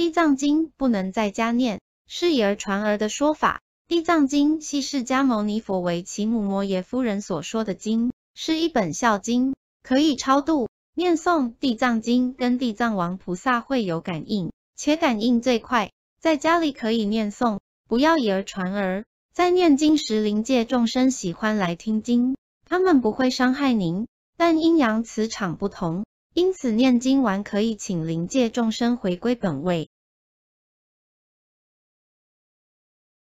地藏经不能在家念，是以儿传儿的说法。地藏经系释迦牟尼佛为其母摩耶夫人所说的经，是一本孝经，可以超度。念诵地藏经跟地藏王菩萨会有感应，且感应最快，在家里可以念诵，不要以儿传儿。在念经时，灵界众生喜欢来听经，他们不会伤害您，但阴阳磁场不同，因此念经完可以请灵界众生回归本位。